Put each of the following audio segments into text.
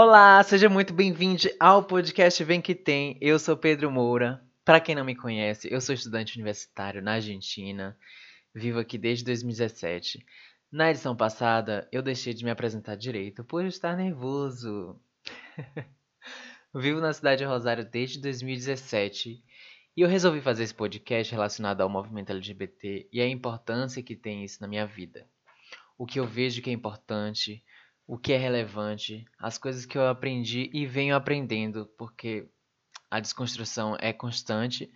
Olá, seja muito bem-vindo ao podcast Vem Que Tem. Eu sou Pedro Moura. Para quem não me conhece, eu sou estudante universitário na Argentina. Vivo aqui desde 2017. Na edição passada, eu deixei de me apresentar direito por estar nervoso. Vivo na cidade de Rosário desde 2017 e eu resolvi fazer esse podcast relacionado ao movimento LGBT e a importância que tem isso na minha vida. O que eu vejo que é importante, o que é relevante, as coisas que eu aprendi e venho aprendendo, porque a desconstrução é constante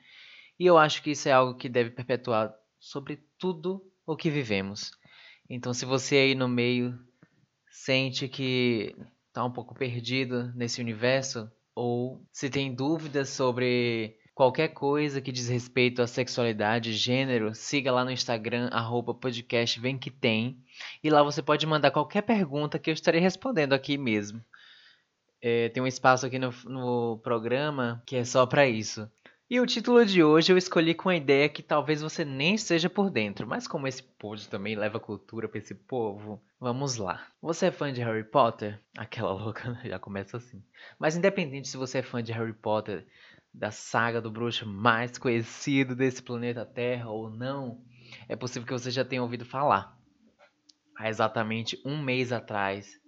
e eu acho que isso é algo que deve perpetuar sobre tudo o que vivemos. Então, se você aí no meio sente que está um pouco perdido nesse universo, ou se tem dúvidas sobre qualquer coisa que diz respeito à sexualidade, gênero, siga lá no Instagram, arroba podcast vem que tem. E lá você pode mandar qualquer pergunta que eu estarei respondendo aqui mesmo. É, tem um espaço aqui no, no programa que é só para isso. E o título de hoje eu escolhi com a ideia que talvez você nem esteja por dentro, mas como esse pod também leva cultura para esse povo, vamos lá. Você é fã de Harry Potter? Aquela louca já começa assim. Mas independente se você é fã de Harry Potter, da saga do bruxo mais conhecido desse planeta Terra ou não, é possível que você já tenha ouvido falar. Há exatamente um mês atrás,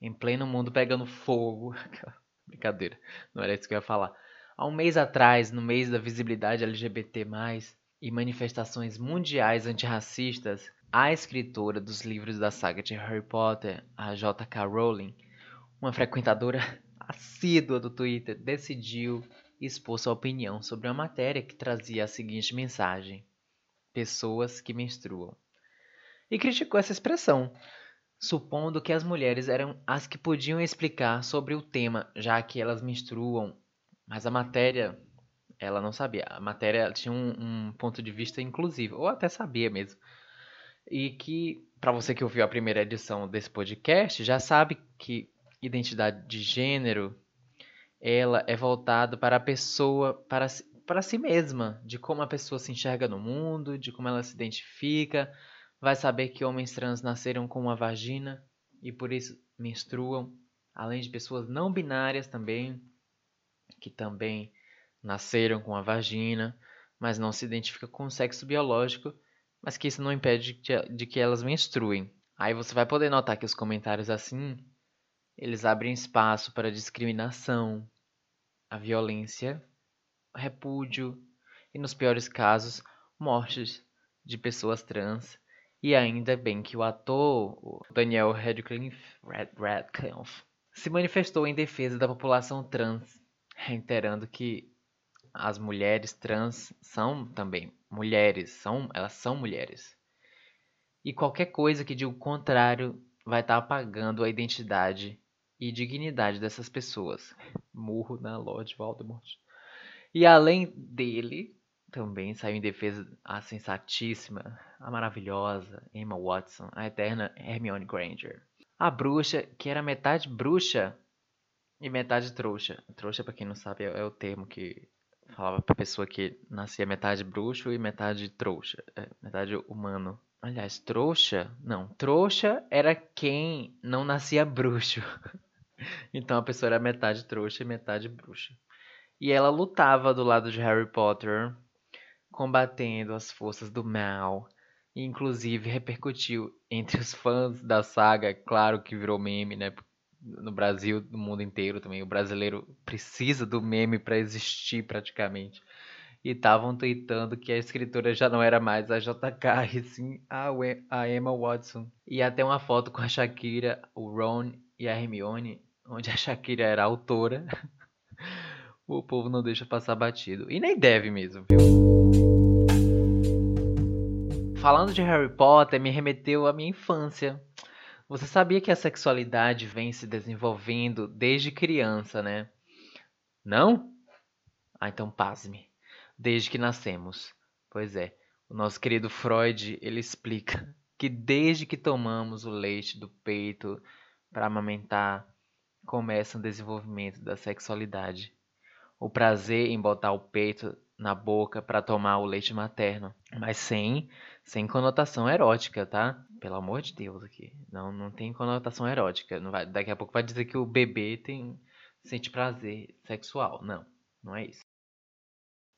em pleno mundo pegando fogo, brincadeira, não era isso que eu ia falar Há um mês atrás, no mês da visibilidade LGBT+, e manifestações mundiais antirracistas, a escritora dos livros da saga de Harry Potter, a J.K. Rowling, uma frequentadora assídua do Twitter, decidiu expor sua opinião sobre uma matéria que trazia a seguinte mensagem: Pessoas que menstruam. E criticou essa expressão, supondo que as mulheres eram as que podiam explicar sobre o tema, já que elas menstruam mas a matéria, ela não sabia. A matéria tinha um, um ponto de vista inclusivo, ou até sabia mesmo. E que, para você que ouviu a primeira edição desse podcast, já sabe que identidade de gênero ela é voltada para a pessoa, para, para si mesma, de como a pessoa se enxerga no mundo, de como ela se identifica. Vai saber que homens trans nasceram com uma vagina e por isso menstruam, além de pessoas não binárias também, que também nasceram com a vagina, mas não se identifica com o sexo biológico, mas que isso não impede de, de que elas menstruem. Aí você vai poder notar que os comentários assim, eles abrem espaço para discriminação, a violência, repúdio e, nos piores casos, mortes de pessoas trans. E ainda bem que o ator Daniel Radcliffe, Radcliffe se manifestou em defesa da população trans reiterando que as mulheres trans são também mulheres, são, elas são mulheres. E qualquer coisa que diga o contrário vai estar tá apagando a identidade e dignidade dessas pessoas. Murro na Lord Voldemort. E além dele, também saiu em defesa a sensatíssima, a maravilhosa Emma Watson, a eterna Hermione Granger. A bruxa, que era metade bruxa, e metade trouxa. Trouxa, pra quem não sabe, é, é o termo que falava pra pessoa que nascia metade bruxo e metade trouxa. É, metade humano. Aliás, trouxa? Não, trouxa era quem não nascia bruxo. então a pessoa era metade trouxa e metade bruxa. E ela lutava do lado de Harry Potter, combatendo as forças do mal. E inclusive repercutiu entre os fãs da saga, claro que virou meme, né? no Brasil, no mundo inteiro também. O brasileiro precisa do meme para existir praticamente. E estavam tweetando que a escritora já não era mais a JK, e sim a, a Emma Watson. E até uma foto com a Shakira, o Ron e a Hermione, onde a Shakira era autora. o povo não deixa passar batido. E nem deve mesmo, viu? Falando de Harry Potter, me remeteu à minha infância. Você sabia que a sexualidade vem se desenvolvendo desde criança, né? Não? Ah, então pasme. Desde que nascemos. Pois é, o nosso querido Freud, ele explica que desde que tomamos o leite do peito para amamentar, começa o desenvolvimento da sexualidade. O prazer em botar o peito na boca para tomar o leite materno, mas sem sem conotação erótica, tá? Pelo amor de Deus aqui. Não, não tem conotação erótica. Não vai, daqui a pouco vai dizer que o bebê tem sente prazer sexual. Não, não é isso.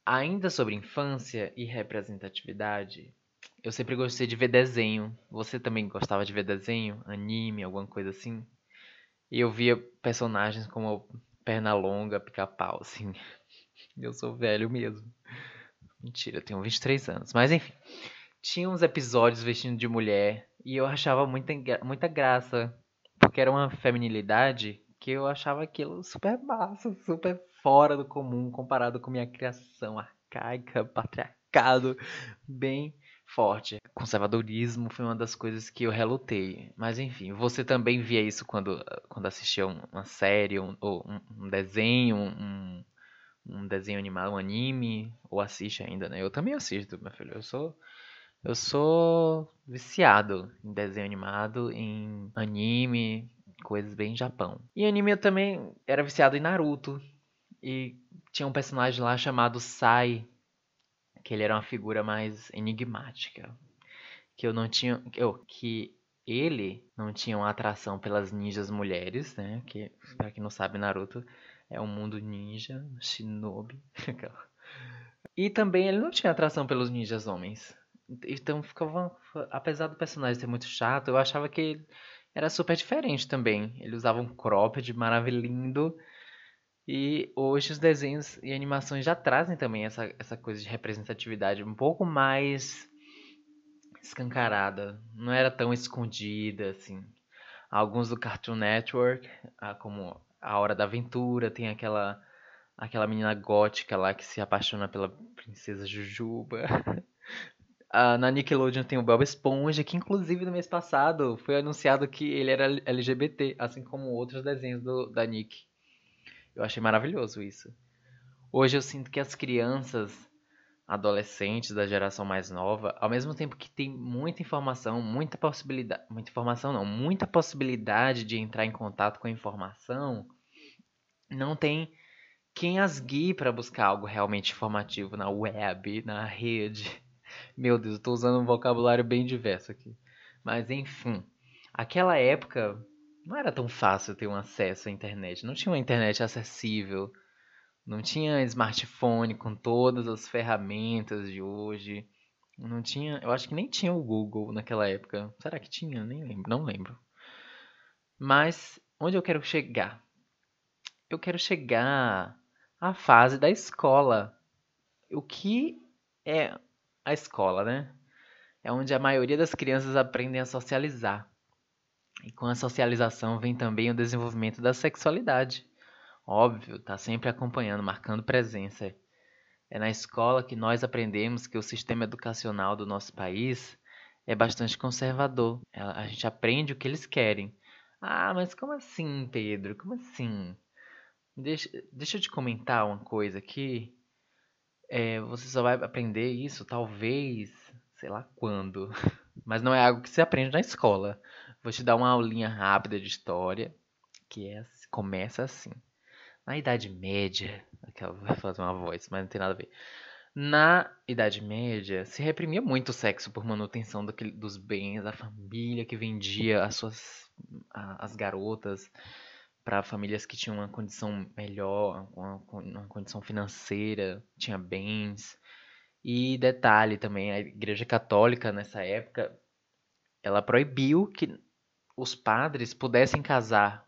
Ainda sobre infância e representatividade, eu sempre gostei de ver desenho. Você também gostava de ver desenho? Anime, alguma coisa assim? E eu via personagens como Pernalonga, Pica-Pau, assim. Eu sou velho mesmo. Mentira, eu tenho 23 anos. Mas enfim. Tinha uns episódios vestindo de mulher. E eu achava muita, muita graça. Porque era uma feminilidade que eu achava aquilo super massa, super fora do comum comparado com minha criação arcaica, patriarcado, bem forte. Conservadorismo foi uma das coisas que eu relutei. Mas enfim, você também via isso quando, quando assistia uma série um, ou um, desenho, um, um desenho animado, um anime, ou assiste ainda, né? Eu também assisto, meu filho. Eu sou eu sou viciado em desenho animado, em anime, coisas bem Japão. E anime eu também era viciado em Naruto. E tinha um personagem lá chamado Sai, que ele era uma figura mais enigmática. Que eu não tinha. Eu, que ele não tinha uma atração pelas ninjas mulheres, né? Que, pra quem não sabe, Naruto é um mundo ninja, shinobi. e também ele não tinha atração pelos ninjas homens. Então ficava. Apesar do personagem ser muito chato, eu achava que era super diferente também. Ele usava um cropped maravilhoso. E hoje os desenhos e animações já trazem também essa, essa coisa de representatividade um pouco mais escancarada. Não era tão escondida assim. Alguns do Cartoon Network, ah, como A Hora da Aventura, tem aquela aquela menina gótica lá que se apaixona pela princesa Jujuba. Uh, na Nickelodeon tem o Bob Esponja, que inclusive no mês passado foi anunciado que ele era LGBT, assim como outros desenhos do, da Nick. Eu achei maravilhoso isso. Hoje eu sinto que as crianças, adolescentes da geração mais nova, ao mesmo tempo que tem muita informação, muita possibilidade, muita informação não, muita possibilidade de entrar em contato com a informação, não tem quem as guie para buscar algo realmente informativo na web, na rede. Meu Deus, eu tô usando um vocabulário bem diverso aqui. Mas enfim, aquela época não era tão fácil ter um acesso à internet. Não tinha uma internet acessível. Não tinha smartphone com todas as ferramentas de hoje. Não tinha, eu acho que nem tinha o Google naquela época. Será que tinha? Nem lembro, não lembro. Mas onde eu quero chegar? Eu quero chegar à fase da escola. O que é a escola, né? É onde a maioria das crianças aprendem a socializar. E com a socialização vem também o desenvolvimento da sexualidade. Óbvio, tá sempre acompanhando, marcando presença. É na escola que nós aprendemos que o sistema educacional do nosso país é bastante conservador. A gente aprende o que eles querem. Ah, mas como assim, Pedro? Como assim? Deixa, deixa eu te comentar uma coisa aqui é, você só vai aprender isso talvez, sei lá quando. Mas não é algo que se aprende na escola. Vou te dar uma aulinha rápida de história, que é, começa assim. Na Idade Média, aquela vai fazer uma voz, mas não tem nada a ver. Na Idade Média, se reprimia muito o sexo por manutenção do, dos bens, da família que vendia as suas as garotas para famílias que tinham uma condição melhor, uma, uma condição financeira, tinha bens. E detalhe também, a Igreja Católica nessa época, ela proibiu que os padres pudessem casar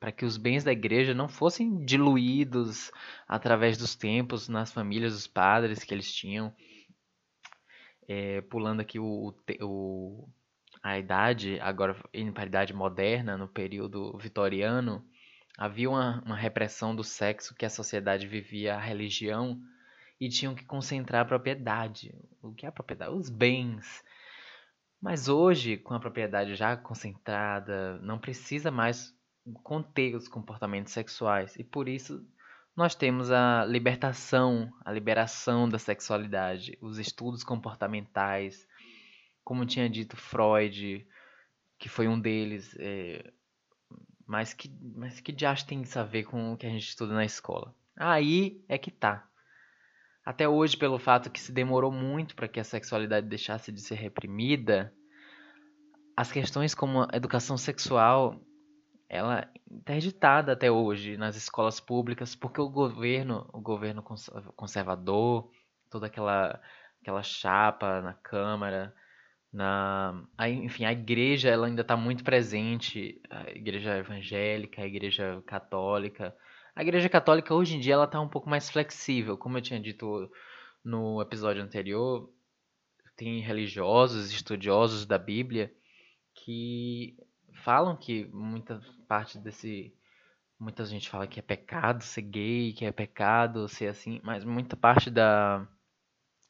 para que os bens da igreja não fossem diluídos através dos tempos nas famílias dos padres que eles tinham. É, pulando aqui o, o, a idade, agora indo para a idade moderna, no período vitoriano, Havia uma, uma repressão do sexo que a sociedade vivia a religião e tinham que concentrar a propriedade. O que é a propriedade? Os bens. Mas hoje, com a propriedade já concentrada, não precisa mais conter os comportamentos sexuais. E por isso nós temos a libertação, a liberação da sexualidade, os estudos comportamentais, como tinha dito Freud, que foi um deles, é, mas que, mas que diacho tem isso a ver com o que a gente estuda na escola? Aí é que tá. Até hoje, pelo fato que se demorou muito para que a sexualidade deixasse de ser reprimida, as questões como a educação sexual, ela é interditada até hoje nas escolas públicas, porque o governo, o governo conservador, toda aquela aquela chapa na Câmara, na, a, enfim, a igreja ela ainda está muito presente, a igreja evangélica, a igreja católica. A igreja católica hoje em dia ela está um pouco mais flexível, como eu tinha dito no episódio anterior, tem religiosos, estudiosos da Bíblia que falam que muita parte desse muita gente fala que é pecado ser gay, que é pecado ser assim, mas muita parte da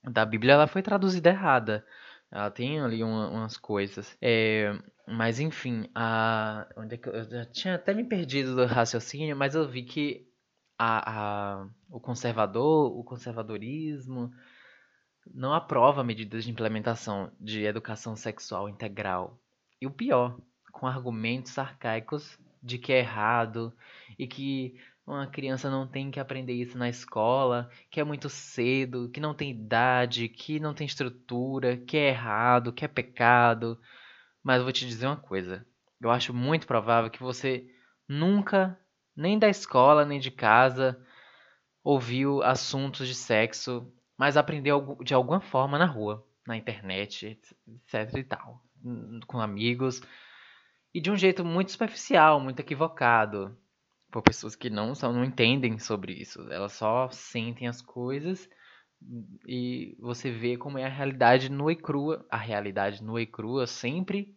da Bíblia ela foi traduzida errada. Ela tem ali uma, umas coisas. É, mas enfim, a, onde é que eu, eu já tinha até me perdido do raciocínio, mas eu vi que a, a, o conservador, o conservadorismo, não aprova medidas de implementação de educação sexual integral. E o pior, com argumentos arcaicos de que é errado e que uma criança não tem que aprender isso na escola, que é muito cedo, que não tem idade, que não tem estrutura, que é errado, que é pecado. Mas eu vou te dizer uma coisa. Eu acho muito provável que você nunca, nem da escola, nem de casa, ouviu assuntos de sexo, mas aprendeu de alguma forma na rua, na internet, etc e tal, com amigos, e de um jeito muito superficial, muito equivocado por pessoas que não só não entendem sobre isso. Elas só sentem as coisas e você vê como é a realidade nua e crua. A realidade nua e crua sempre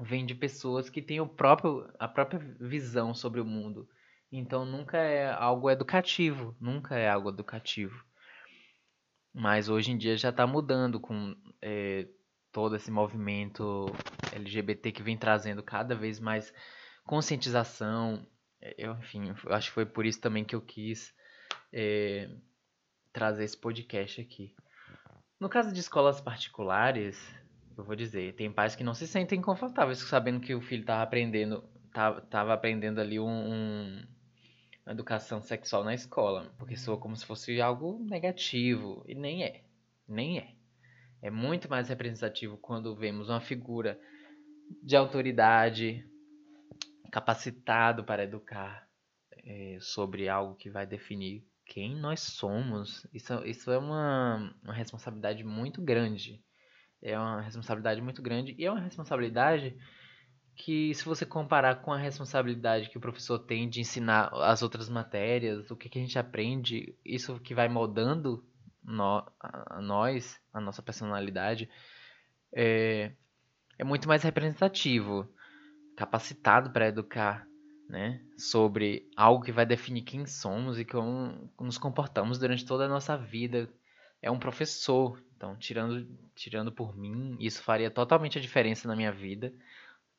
vem de pessoas que têm o próprio, a própria visão sobre o mundo. Então nunca é algo educativo, nunca é algo educativo. Mas hoje em dia já está mudando com é, todo esse movimento LGBT que vem trazendo cada vez mais conscientização, eu, enfim, eu acho que foi por isso também que eu quis é, trazer esse podcast aqui. No caso de escolas particulares, eu vou dizer, tem pais que não se sentem confortáveis sabendo que o filho estava aprendendo, tava, aprendendo ali um, um, uma educação sexual na escola, porque soa como se fosse algo negativo e nem é, nem é. É muito mais representativo quando vemos uma figura de autoridade, capacitado para educar é, sobre algo que vai definir quem nós somos. Isso, isso é uma, uma responsabilidade muito grande. É uma responsabilidade muito grande e é uma responsabilidade que, se você comparar com a responsabilidade que o professor tem de ensinar as outras matérias, o que, que a gente aprende, isso que vai moldando no, a, nós, a nossa personalidade, é, é muito mais representativo capacitado para educar, né, sobre algo que vai definir quem somos e como nos comportamos durante toda a nossa vida. É um professor, então tirando tirando por mim, isso faria totalmente a diferença na minha vida,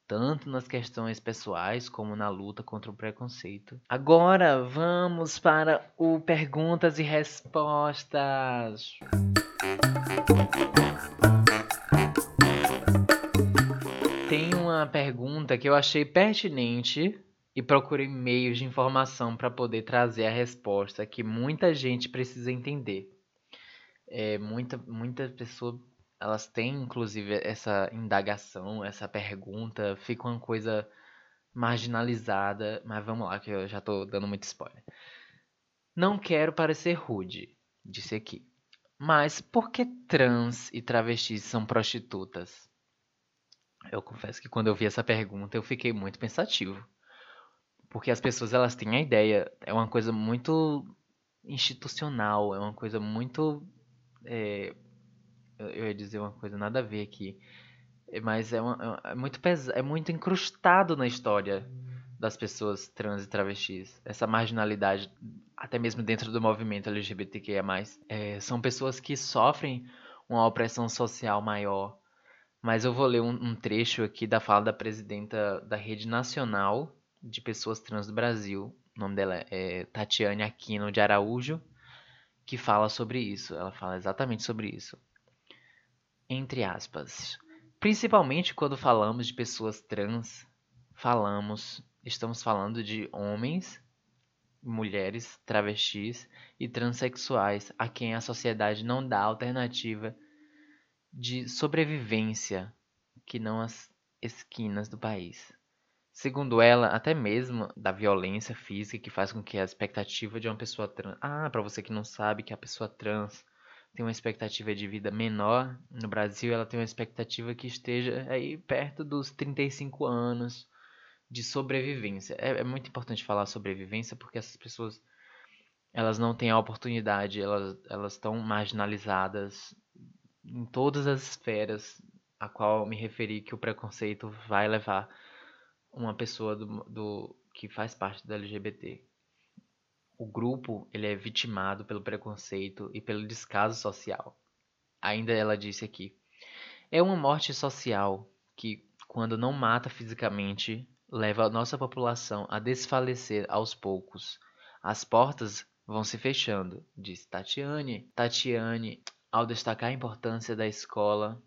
tanto nas questões pessoais como na luta contra o preconceito. Agora vamos para o perguntas e respostas. Uma pergunta que eu achei pertinente e procurei meios de informação para poder trazer a resposta que muita gente precisa entender. É, muita, muita pessoa, elas têm inclusive essa indagação, essa pergunta, fica uma coisa marginalizada, mas vamos lá que eu já estou dando muito spoiler. Não quero parecer rude, disse aqui. Mas por que trans e travestis são prostitutas? Eu confesso que quando eu vi essa pergunta eu fiquei muito pensativo. Porque as pessoas elas têm a ideia, é uma coisa muito institucional, é uma coisa muito. É, eu ia dizer uma coisa nada a ver aqui. É, mas é, uma, é muito pes, é muito incrustado na história das pessoas trans e travestis. Essa marginalidade, até mesmo dentro do movimento LGBTQIA. É, são pessoas que sofrem uma opressão social maior mas eu vou ler um, um trecho aqui da fala da presidenta da Rede Nacional de Pessoas Trans do Brasil. O nome dela é Tatiane Aquino de Araújo, que fala sobre isso. Ela fala exatamente sobre isso. Entre aspas. Principalmente quando falamos de pessoas trans, falamos, estamos falando de homens, mulheres, travestis e transexuais, a quem a sociedade não dá alternativa de sobrevivência que não as esquinas do país. Segundo ela, até mesmo da violência física que faz com que a expectativa de uma pessoa trans. Ah, para você que não sabe que a pessoa trans tem uma expectativa de vida menor, no Brasil ela tem uma expectativa que esteja aí perto dos 35 anos de sobrevivência. É, é muito importante falar sobrevivência porque essas pessoas elas não têm a oportunidade, elas elas estão marginalizadas em todas as esferas a qual me referi que o preconceito vai levar uma pessoa do, do que faz parte do LGBT. O grupo ele é vitimado pelo preconceito e pelo descaso social. Ainda ela disse aqui: é uma morte social que, quando não mata fisicamente, leva a nossa população a desfalecer aos poucos. As portas vão se fechando, disse Tatiane. Tatiane, ao destacar a importância da escola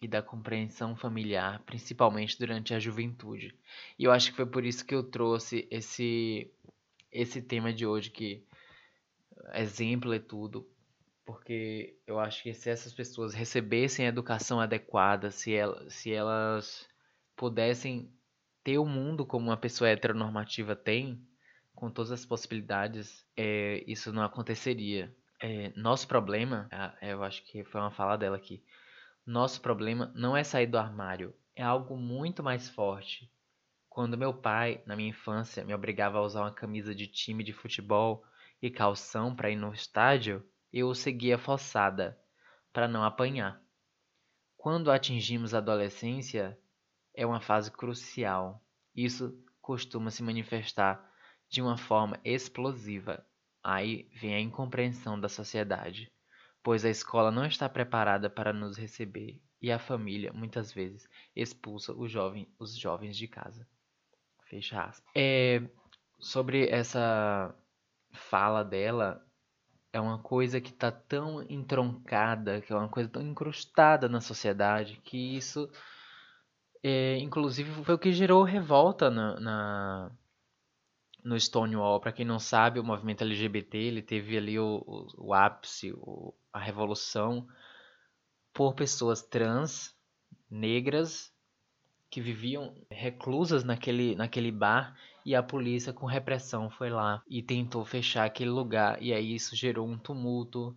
e da compreensão familiar, principalmente durante a juventude. E eu acho que foi por isso que eu trouxe esse esse tema de hoje que exemplo é tudo, porque eu acho que se essas pessoas recebessem a educação adequada, se, elas, se elas pudessem ter o mundo como uma pessoa heteronormativa tem, com todas as possibilidades, é, isso não aconteceria. É, nosso problema, eu acho que foi uma fala dela aqui, nosso problema não é sair do armário, é algo muito mais forte. Quando meu pai, na minha infância, me obrigava a usar uma camisa de time de futebol e calção para ir no estádio, eu o seguia forçada, para não apanhar. Quando atingimos a adolescência, é uma fase crucial. Isso costuma se manifestar de uma forma explosiva. Aí vem a incompreensão da sociedade pois a escola não está preparada para nos receber e a família, muitas vezes, expulsa jovem, os jovens de casa. Fecha aspas. É, sobre essa fala dela, é uma coisa que está tão entroncada, que é uma coisa tão incrustada na sociedade, que isso, é, inclusive, foi o que gerou revolta na, na no Stonewall. Para quem não sabe, o movimento LGBT ele teve ali o, o, o ápice, o, a revolução por pessoas trans, negras, que viviam reclusas naquele, naquele bar e a polícia com repressão foi lá e tentou fechar aquele lugar e aí isso gerou um tumulto,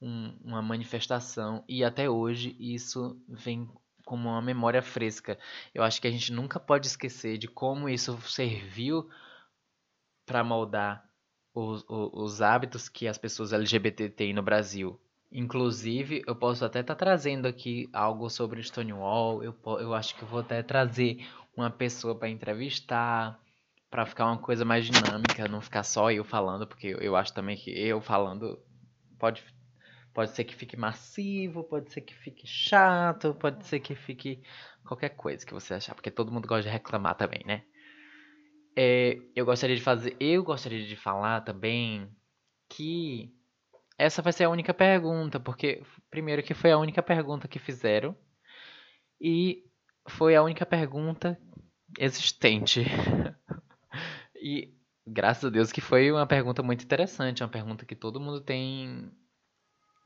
um, uma manifestação e até hoje isso vem como uma memória fresca. Eu acho que a gente nunca pode esquecer de como isso serviu para moldar os, os, os, hábitos que as pessoas LGBT têm no Brasil. Inclusive, eu posso até estar tá trazendo aqui algo sobre Stonewall. Eu, eu acho que eu vou até trazer uma pessoa para entrevistar, para ficar uma coisa mais dinâmica, não ficar só eu falando, porque eu, eu acho também que eu falando pode, pode ser que fique massivo, pode ser que fique chato, pode ser que fique qualquer coisa que você achar, porque todo mundo gosta de reclamar também, né? É, eu gostaria de fazer, eu gostaria de falar também que essa vai ser a única pergunta, porque primeiro que foi a única pergunta que fizeram e foi a única pergunta existente. e graças a Deus que foi uma pergunta muito interessante, uma pergunta que todo mundo tem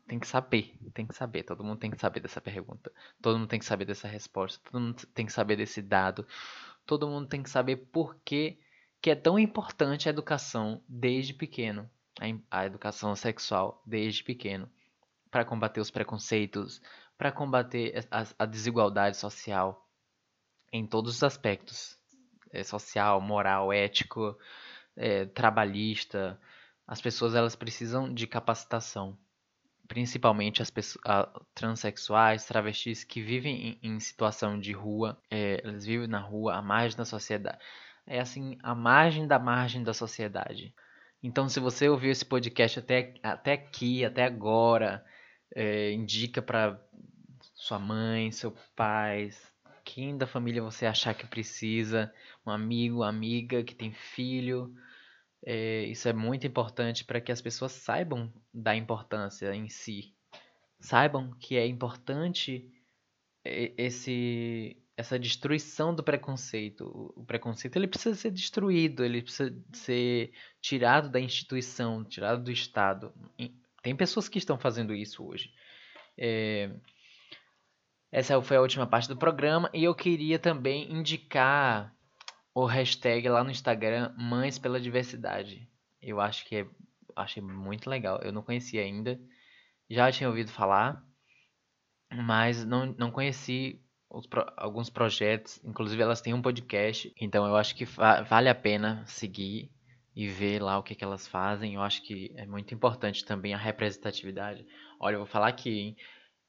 tem que saber, tem que saber, todo mundo tem que saber dessa pergunta. Todo mundo tem que saber dessa resposta, todo mundo tem que saber desse dado. Todo mundo tem que saber por que, que é tão importante a educação desde pequeno a, a educação sexual desde pequeno, para combater os preconceitos, para combater a, a, desigualdade social em todos os aspectos é, social, moral, ético, é, trabalhista. As pessoas elas precisam de capacitação, principalmente as pessoas transexuais, travestis que vivem em, em situação de rua, é, eles vivem na rua, à margem da sociedade. É assim, à margem da margem da sociedade. Então, se você ouviu esse podcast até, até aqui, até agora, é, indica para sua mãe, seu pai, quem da família você achar que precisa, um amigo, amiga que tem filho. É, isso é muito importante para que as pessoas saibam da importância em si. Saibam que é importante é, esse essa destruição do preconceito. O preconceito ele precisa ser destruído, ele precisa ser tirado da instituição, tirado do Estado. Tem pessoas que estão fazendo isso hoje. É, Essa foi a última parte do programa e eu queria também indicar o hashtag lá no Instagram Mães pela Diversidade. Eu acho que é, achei muito legal. Eu não conhecia ainda, já tinha ouvido falar, mas não, não conheci os, alguns projetos. Inclusive elas têm um podcast, então eu acho que vale a pena seguir e ver lá o que, que elas fazem. Eu acho que é muito importante também a representatividade. Olha, eu vou falar aqui, hein?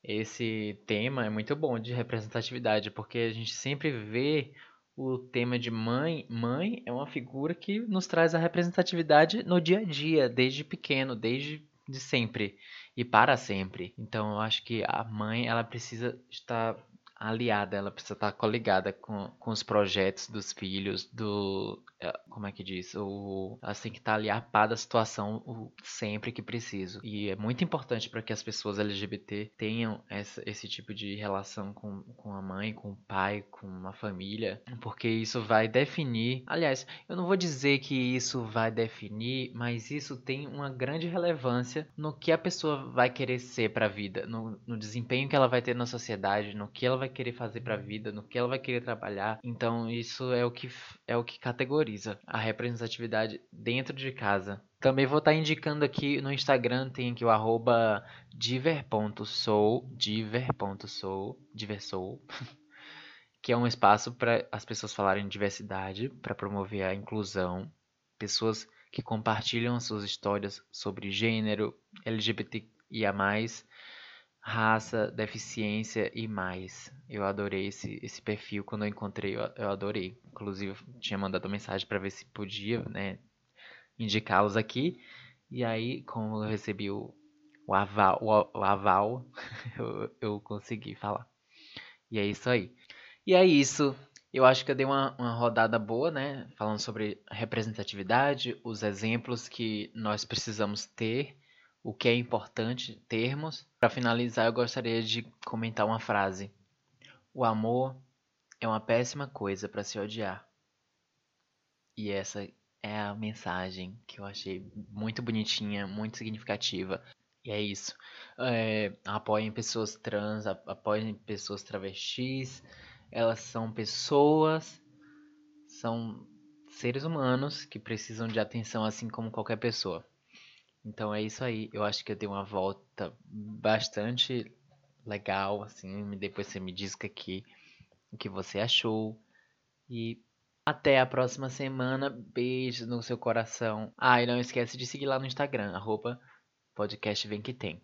Esse tema é muito bom de representatividade, porque a gente sempre vê o tema de mãe. Mãe é uma figura que nos traz a representatividade no dia a dia, desde pequeno, desde de sempre e para sempre. Então eu acho que a mãe ela precisa estar aliada, ela precisa estar coligada com, com os projetos dos filhos, do. É, como é que diz? O, ela tem que estar ali a par da situação o, sempre que preciso. E é muito importante para que as pessoas LGBT tenham essa, esse tipo de relação com, com a mãe, com o pai, com a família, porque isso vai definir. Aliás, eu não vou dizer que isso vai definir, mas isso tem uma grande relevância no que a pessoa vai querer ser para a vida, no, no desempenho que ela vai ter na sociedade, no que ela vai vai querer fazer para a vida, no que ela vai querer trabalhar. Então isso é o que é o que categoriza a representatividade dentro de casa. Também vou estar tá indicando aqui no Instagram, tem aqui o arroba diver.soul, diver.soul, diversoul, que é um espaço para as pessoas falarem diversidade, para promover a inclusão, pessoas que compartilham suas histórias sobre gênero, LGBTIA+, raça, deficiência e mais. Eu adorei esse, esse perfil quando eu encontrei, eu, eu adorei. Inclusive, tinha mandado mensagem para ver se podia, né, indicá-los aqui. E aí, como eu recebi o, o aval, o, o aval eu, eu consegui falar. E é isso aí. E é isso. Eu acho que eu dei uma, uma rodada boa, né? Falando sobre representatividade, os exemplos que nós precisamos ter o que é importante termos. Para finalizar, eu gostaria de comentar uma frase: O amor é uma péssima coisa para se odiar. E essa é a mensagem que eu achei muito bonitinha, muito significativa. E é isso. É, apoiem pessoas trans, apoiem pessoas travestis. Elas são pessoas, são seres humanos que precisam de atenção assim como qualquer pessoa. Então é isso aí. Eu acho que eu dei uma volta bastante legal, assim. Depois você me diz o que, o que você achou. E até a próxima semana. Beijo no seu coração. Ah, e não esquece de seguir lá no Instagram, arroba podcast vem que tem.